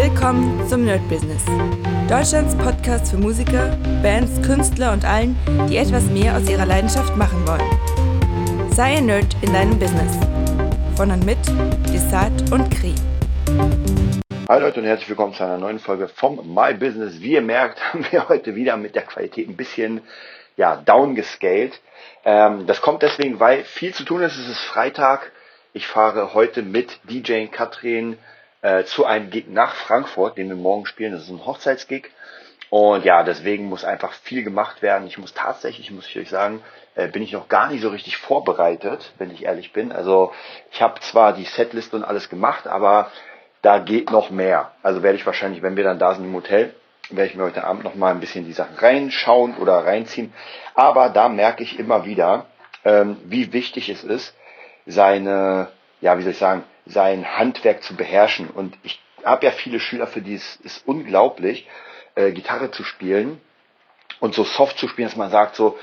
Willkommen zum Nerd Business. Deutschlands Podcast für Musiker, Bands, Künstler und allen, die etwas mehr aus ihrer Leidenschaft machen wollen. Sei ein Nerd in deinem Business. Von und mit Desart und Kri. Hi Leute und herzlich willkommen zu einer neuen Folge vom My Business. Wie ihr merkt, haben wir heute wieder mit der Qualität ein bisschen ja, downgescaled. Ähm, das kommt deswegen, weil viel zu tun ist. Es ist Freitag. Ich fahre heute mit DJ Katrin äh, zu einem Gig nach Frankfurt, den wir morgen spielen. Das ist ein Hochzeitsgig. Und ja, deswegen muss einfach viel gemacht werden. Ich muss tatsächlich, muss ich euch sagen, äh, bin ich noch gar nicht so richtig vorbereitet, wenn ich ehrlich bin. Also ich habe zwar die Setlist und alles gemacht, aber da geht noch mehr. Also werde ich wahrscheinlich, wenn wir dann da sind im Hotel, werde ich mir heute Abend noch mal ein bisschen die Sachen reinschauen oder reinziehen. Aber da merke ich immer wieder, ähm, wie wichtig es ist, seine, ja, wie soll ich sagen, sein Handwerk zu beherrschen. Und ich habe ja viele Schüler, für die es ist unglaublich, äh, Gitarre zu spielen und so soft zu spielen, dass man sagt so,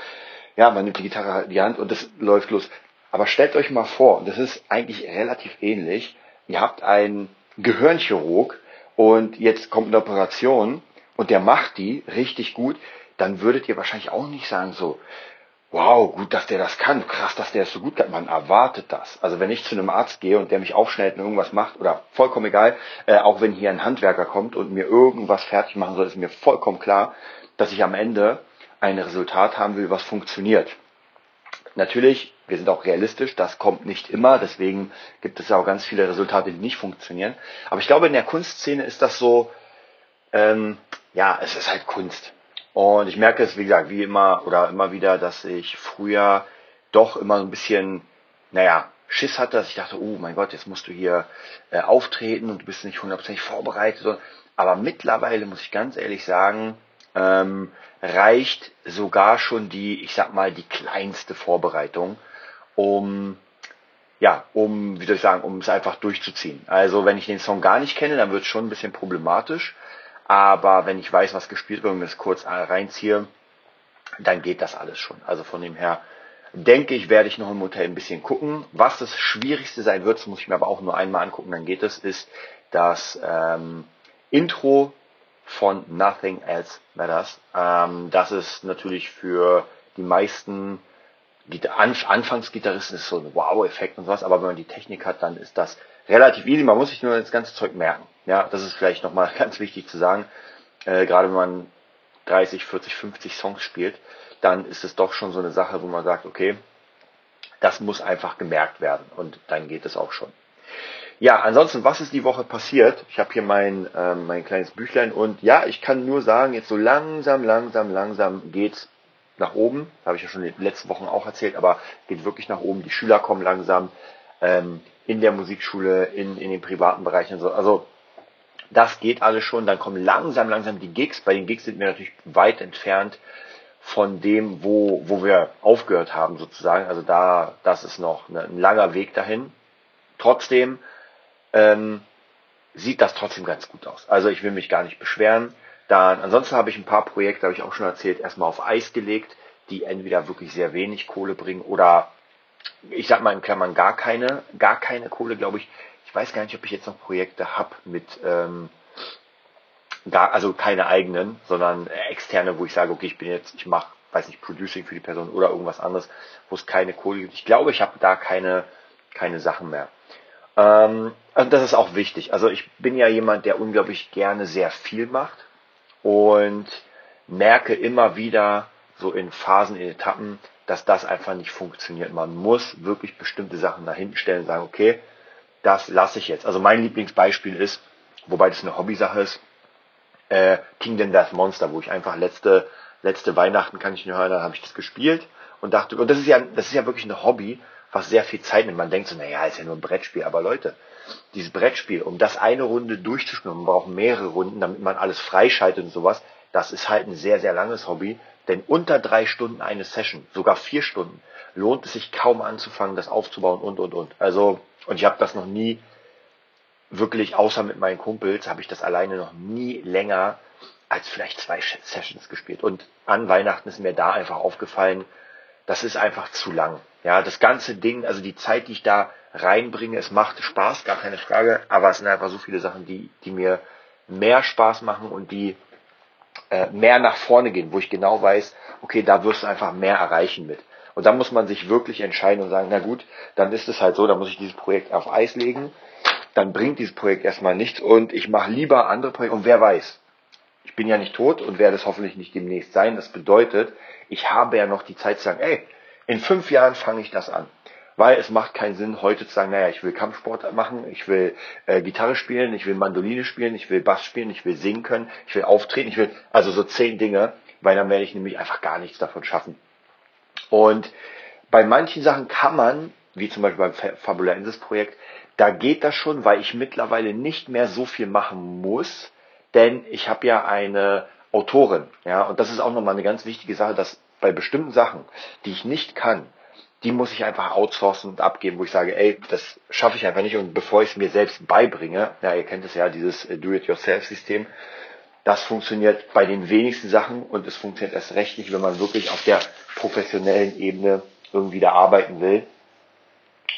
ja, man nimmt die Gitarre in die Hand und das läuft los. Aber stellt euch mal vor, das ist eigentlich relativ ähnlich, ihr habt einen Gehirnchirurg und jetzt kommt eine Operation und der macht die richtig gut, dann würdet ihr wahrscheinlich auch nicht sagen so, wow, gut, dass der das kann, krass, dass der es so gut kann. Man erwartet das. Also wenn ich zu einem Arzt gehe und der mich aufschneidet und irgendwas macht, oder vollkommen egal, äh, auch wenn hier ein Handwerker kommt und mir irgendwas fertig machen soll, ist mir vollkommen klar, dass ich am Ende ein Resultat haben will, was funktioniert. Natürlich, wir sind auch realistisch, das kommt nicht immer, deswegen gibt es ja auch ganz viele Resultate, die nicht funktionieren. Aber ich glaube, in der Kunstszene ist das so, ähm, ja, es ist halt Kunst. Und ich merke es, wie gesagt, wie immer oder immer wieder, dass ich früher doch immer so ein bisschen, naja, Schiss hatte, dass ich dachte, oh mein Gott, jetzt musst du hier äh, auftreten und du bist nicht hundertprozentig vorbereitet. Aber mittlerweile muss ich ganz ehrlich sagen, ähm, reicht sogar schon die, ich sag mal, die kleinste Vorbereitung, um ja, um, wie soll ich sagen, um es einfach durchzuziehen. Also wenn ich den Song gar nicht kenne, dann wird es schon ein bisschen problematisch. Aber wenn ich weiß, was gespielt wird und das kurz reinziehe, dann geht das alles schon. Also von dem her denke ich, werde ich noch im Hotel ein bisschen gucken. Was das Schwierigste sein wird, das muss ich mir aber auch nur einmal angucken, dann geht es, ist das ähm, Intro von Nothing Else Matters. Ähm, das ist natürlich für die meisten Anfangsgitarristen ist so ein Wow-Effekt und sowas, aber wenn man die Technik hat, dann ist das relativ easy. Man muss sich nur das ganze Zeug merken. Ja, das ist vielleicht nochmal ganz wichtig zu sagen. Äh, gerade wenn man 30, 40, 50 Songs spielt, dann ist es doch schon so eine Sache, wo man sagt, okay, das muss einfach gemerkt werden und dann geht es auch schon. Ja, ansonsten, was ist die Woche passiert? Ich habe hier mein, ähm, mein kleines Büchlein und ja, ich kann nur sagen, jetzt so langsam, langsam, langsam geht's nach oben. Habe ich ja schon in den letzten Wochen auch erzählt, aber geht wirklich nach oben. Die Schüler kommen langsam ähm, in der Musikschule, in, in den privaten Bereichen. So. Also das geht alles schon. Dann kommen langsam, langsam die Gigs. Bei den Gigs sind wir natürlich weit entfernt von dem, wo, wo wir aufgehört haben sozusagen. Also da, das ist noch eine, ein langer Weg dahin. Trotzdem ähm, sieht das trotzdem ganz gut aus. Also ich will mich gar nicht beschweren. Dann, ansonsten habe ich ein paar Projekte, habe ich auch schon erzählt, erstmal auf Eis gelegt, die entweder wirklich sehr wenig Kohle bringen oder ich sag mal in Klammern gar keine, gar keine Kohle, glaube ich. Ich weiß gar nicht, ob ich jetzt noch Projekte habe mit ähm, gar, also keine eigenen, sondern externe, wo ich sage, okay, ich bin jetzt, ich mache, weiß nicht, Producing für die Person oder irgendwas anderes, wo es keine Kohle gibt. Ich glaube, ich habe da keine, keine Sachen mehr. Ähm, also das ist auch wichtig. Also ich bin ja jemand, der unglaublich gerne sehr viel macht und merke immer wieder so in Phasen, in Etappen, dass das einfach nicht funktioniert. Man muss wirklich bestimmte Sachen nach hinten stellen und sagen, okay, das lasse ich jetzt. Also mein Lieblingsbeispiel ist, wobei das eine Hobbysache ist, äh, Kingdom Death Monster, wo ich einfach letzte, letzte Weihnachten kann ich nur hören, da habe ich das gespielt und dachte, und das ist ja, das ist ja wirklich ein Hobby, was sehr viel Zeit nimmt. Man denkt so, naja, ist ja nur ein Brettspiel, aber Leute, dieses Brettspiel, um das eine Runde durchzuspielen, man braucht mehrere Runden, damit man alles freischaltet und sowas, das ist halt ein sehr, sehr langes Hobby. Denn unter drei Stunden eine Session, sogar vier Stunden, lohnt es sich kaum anzufangen, das aufzubauen und, und, und. Also, und ich habe das noch nie wirklich, außer mit meinen Kumpels, habe ich das alleine noch nie länger als vielleicht zwei Sessions gespielt. Und an Weihnachten ist mir da einfach aufgefallen, das ist einfach zu lang. Ja, das ganze Ding, also die Zeit, die ich da reinbringe. Es macht Spaß, gar keine Frage, aber es sind einfach so viele Sachen, die, die mir mehr Spaß machen und die äh, mehr nach vorne gehen, wo ich genau weiß, okay, da wirst du einfach mehr erreichen mit. Und dann muss man sich wirklich entscheiden und sagen, na gut, dann ist es halt so, dann muss ich dieses Projekt auf Eis legen, dann bringt dieses Projekt erstmal nichts und ich mache lieber andere Projekte und wer weiß, ich bin ja nicht tot und werde es hoffentlich nicht demnächst sein. Das bedeutet, ich habe ja noch die Zeit zu sagen, ey, in fünf Jahren fange ich das an. Weil es macht keinen Sinn, heute zu sagen, naja, ich will Kampfsport machen, ich will äh, Gitarre spielen, ich will Mandoline spielen, ich will Bass spielen, ich will singen können, ich will auftreten, ich will, also so zehn Dinge, weil dann werde ich nämlich einfach gar nichts davon schaffen. Und bei manchen Sachen kann man, wie zum Beispiel beim Fabulaensis Projekt, da geht das schon, weil ich mittlerweile nicht mehr so viel machen muss, denn ich habe ja eine Autorin, ja, und das ist auch nochmal eine ganz wichtige Sache, dass bei bestimmten Sachen, die ich nicht kann, die muss ich einfach outsourcen und abgeben, wo ich sage, ey, das schaffe ich einfach nicht. Und bevor ich es mir selbst beibringe, ja, ihr kennt es ja, dieses äh, Do-it-yourself-System, das funktioniert bei den wenigsten Sachen und es funktioniert erst recht nicht, wenn man wirklich auf der professionellen Ebene irgendwie da arbeiten will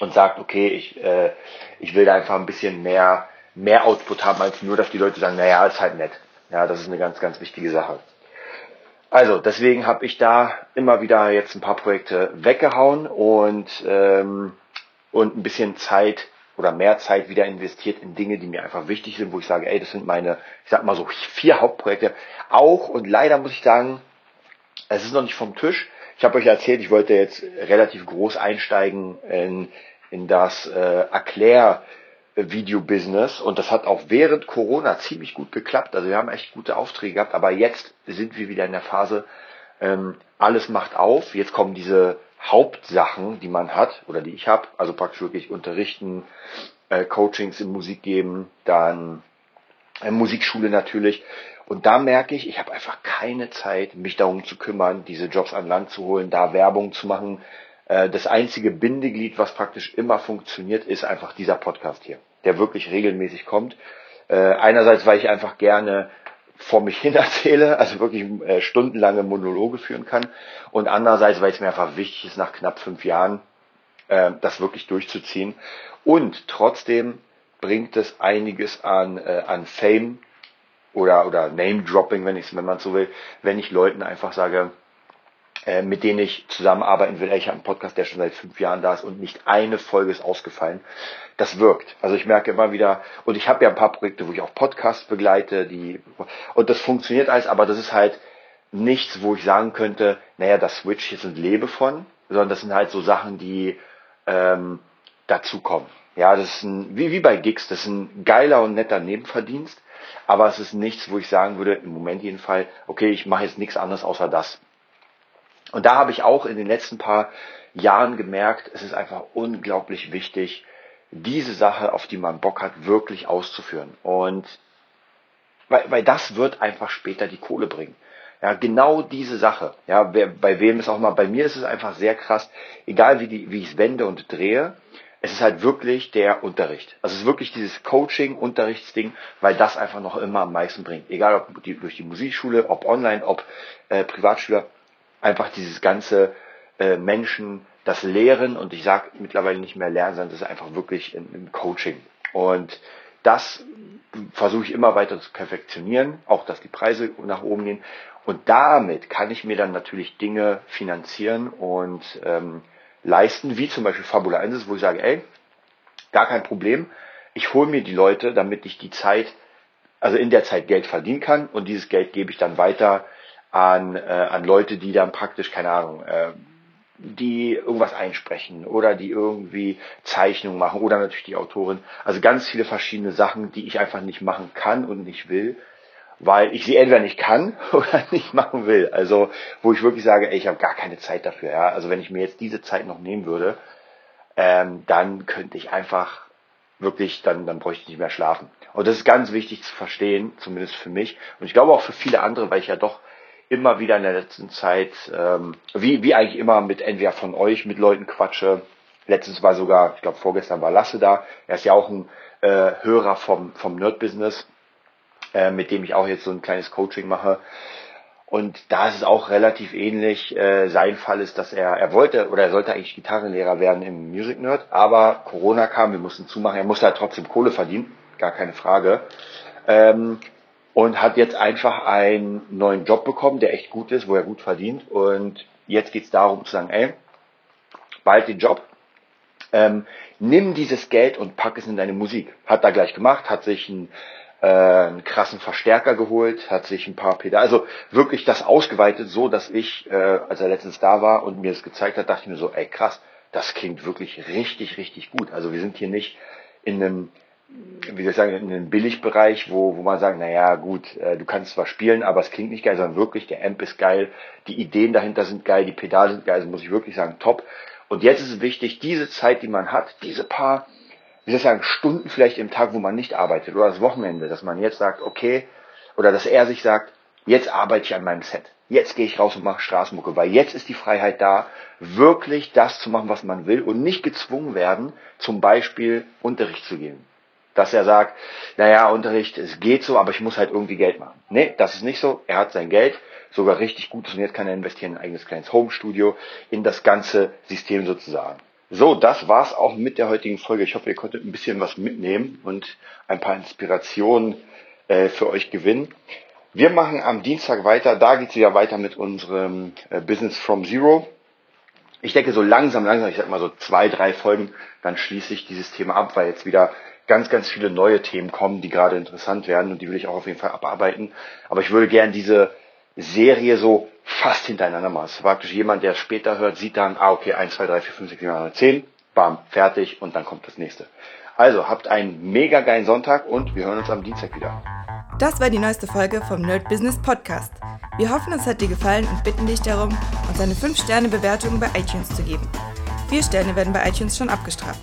und sagt, okay, ich, äh, ich will da einfach ein bisschen mehr, mehr Output haben, als nur, dass die Leute sagen, naja, ist halt nett. Ja, das ist eine ganz, ganz wichtige Sache. Also deswegen habe ich da immer wieder jetzt ein paar Projekte weggehauen und, ähm, und ein bisschen Zeit oder mehr Zeit wieder investiert in Dinge, die mir einfach wichtig sind, wo ich sage, ey, das sind meine, ich sag mal so vier Hauptprojekte. Auch und leider muss ich sagen, es ist noch nicht vom Tisch. Ich habe euch erzählt, ich wollte jetzt relativ groß einsteigen in, in das äh, Erklär Video-Business und das hat auch während Corona ziemlich gut geklappt. Also wir haben echt gute Aufträge gehabt, aber jetzt sind wir wieder in der Phase, ähm, alles macht auf. Jetzt kommen diese Hauptsachen, die man hat oder die ich habe, also praktisch wirklich unterrichten, äh, Coachings in Musik geben, dann äh, Musikschule natürlich. Und da merke ich, ich habe einfach keine Zeit, mich darum zu kümmern, diese Jobs an Land zu holen, da Werbung zu machen. Äh, das einzige Bindeglied, was praktisch immer funktioniert, ist einfach dieser Podcast hier der wirklich regelmäßig kommt. Äh, einerseits, weil ich einfach gerne vor mich hin erzähle, also wirklich äh, stundenlange Monologe führen kann. Und andererseits, weil es mir einfach wichtig ist, nach knapp fünf Jahren äh, das wirklich durchzuziehen. Und trotzdem bringt es einiges an, äh, an Fame oder, oder Name-Dropping, wenn, wenn man so will, wenn ich Leuten einfach sage, äh, mit denen ich zusammenarbeiten will. Ich habe einen Podcast, der schon seit fünf Jahren da ist und nicht eine Folge ist ausgefallen. Das wirkt. Also ich merke immer wieder, und ich habe ja ein paar Projekte, wo ich auch Podcasts begleite, die und das funktioniert alles, aber das ist halt nichts, wo ich sagen könnte, naja, das switch jetzt und lebe von, sondern das sind halt so Sachen, die ähm, dazukommen. Ja, das ist ein, wie, wie bei Gigs, das ist ein geiler und netter Nebenverdienst, aber es ist nichts, wo ich sagen würde, im Moment jedenfalls, okay, ich mache jetzt nichts anderes außer das. Und da habe ich auch in den letzten paar Jahren gemerkt, es ist einfach unglaublich wichtig, diese Sache, auf die man Bock hat, wirklich auszuführen. Und weil, weil das wird einfach später die Kohle bringen. Ja, genau diese Sache. Ja, wer, bei wem ist auch mal, bei mir ist es einfach sehr krass, egal wie, die, wie ich es wende und drehe, es ist halt wirklich der Unterricht. Also es ist wirklich dieses Coaching, Unterrichtsding, weil das einfach noch immer am meisten bringt. Egal ob die, durch die Musikschule, ob online, ob äh, Privatschüler einfach dieses ganze äh, Menschen das Lehren und ich sage mittlerweile nicht mehr Lernen, sondern das ist einfach wirklich im Coaching. Und das versuche ich immer weiter zu perfektionieren, auch dass die Preise nach oben gehen. Und damit kann ich mir dann natürlich Dinge finanzieren und ähm, leisten, wie zum Beispiel Fabula 1, wo ich sage, ey, gar kein Problem, ich hole mir die Leute, damit ich die Zeit, also in der Zeit Geld verdienen kann und dieses Geld gebe ich dann weiter an, äh, an Leute, die dann praktisch, keine Ahnung, äh, die irgendwas einsprechen oder die irgendwie Zeichnungen machen oder natürlich die Autorin. Also ganz viele verschiedene Sachen, die ich einfach nicht machen kann und nicht will, weil ich sie entweder nicht kann oder nicht machen will. Also wo ich wirklich sage, ey, ich habe gar keine Zeit dafür. Ja? Also wenn ich mir jetzt diese Zeit noch nehmen würde, ähm, dann könnte ich einfach wirklich, dann, dann bräuchte ich nicht mehr schlafen. Und das ist ganz wichtig zu verstehen, zumindest für mich. Und ich glaube auch für viele andere, weil ich ja doch immer wieder in der letzten Zeit, ähm, wie, wie eigentlich immer mit entweder von euch, mit Leuten quatsche. Letztens war sogar, ich glaube vorgestern war Lasse da. Er ist ja auch ein äh, Hörer vom, vom Nerd-Business, äh, mit dem ich auch jetzt so ein kleines Coaching mache. Und da ist es auch relativ ähnlich. Äh, sein Fall ist, dass er, er wollte oder er sollte eigentlich Gitarrenlehrer werden im Music Nerd, aber Corona kam, wir mussten zumachen. Er musste halt trotzdem Kohle verdienen, gar keine Frage. Ähm, und hat jetzt einfach einen neuen Job bekommen, der echt gut ist, wo er gut verdient. Und jetzt geht es darum zu sagen, ey, bald den Job, ähm, nimm dieses Geld und pack es in deine Musik. Hat er gleich gemacht, hat sich einen, äh, einen krassen Verstärker geholt, hat sich ein paar Pedale, also wirklich das ausgeweitet, so dass ich, äh, als er letztens da war und mir das gezeigt hat, dachte ich mir so, ey krass, das klingt wirklich richtig, richtig gut. Also wir sind hier nicht in einem wie soll ich sagen, in einem Billigbereich, wo, wo man sagt, naja, gut, äh, du kannst zwar spielen, aber es klingt nicht geil, sondern wirklich, der Amp ist geil, die Ideen dahinter sind geil, die Pedale sind geil, also muss ich wirklich sagen, top. Und jetzt ist es wichtig, diese Zeit, die man hat, diese paar, wie soll ich sagen, Stunden vielleicht im Tag, wo man nicht arbeitet, oder das Wochenende, dass man jetzt sagt, okay, oder dass er sich sagt, jetzt arbeite ich an meinem Set. Jetzt gehe ich raus und mache Straßenmucke, weil jetzt ist die Freiheit da, wirklich das zu machen, was man will und nicht gezwungen werden, zum Beispiel Unterricht zu geben dass er sagt, naja, Unterricht, es geht so, aber ich muss halt irgendwie Geld machen. Nee, das ist nicht so. Er hat sein Geld, sogar richtig gutes und jetzt kann er investieren in ein eigenes kleines Home-Studio, in das ganze System sozusagen. So, das war's auch mit der heutigen Folge. Ich hoffe, ihr konntet ein bisschen was mitnehmen und ein paar Inspirationen äh, für euch gewinnen. Wir machen am Dienstag weiter. Da geht's wieder weiter mit unserem äh, Business from Zero. Ich denke, so langsam, langsam, ich sag mal so zwei, drei Folgen, dann schließe ich dieses Thema ab, weil jetzt wieder ganz, ganz viele neue Themen kommen, die gerade interessant werden und die will ich auch auf jeden Fall abarbeiten. Aber ich würde gern diese Serie so fast hintereinander machen. Es ist praktisch jemand, der später hört, sieht dann, ah, okay, 1, 2, 3, 4, 5, 6, 7, 8, 9, 10, bam, fertig und dann kommt das nächste. Also, habt einen mega geilen Sonntag und wir hören uns am Dienstag wieder. Das war die neueste Folge vom Nerd Business Podcast. Wir hoffen, es hat dir gefallen und bitten dich darum, uns eine 5-Sterne-Bewertung bei iTunes zu geben. Vier Sterne werden bei iTunes schon abgestraft.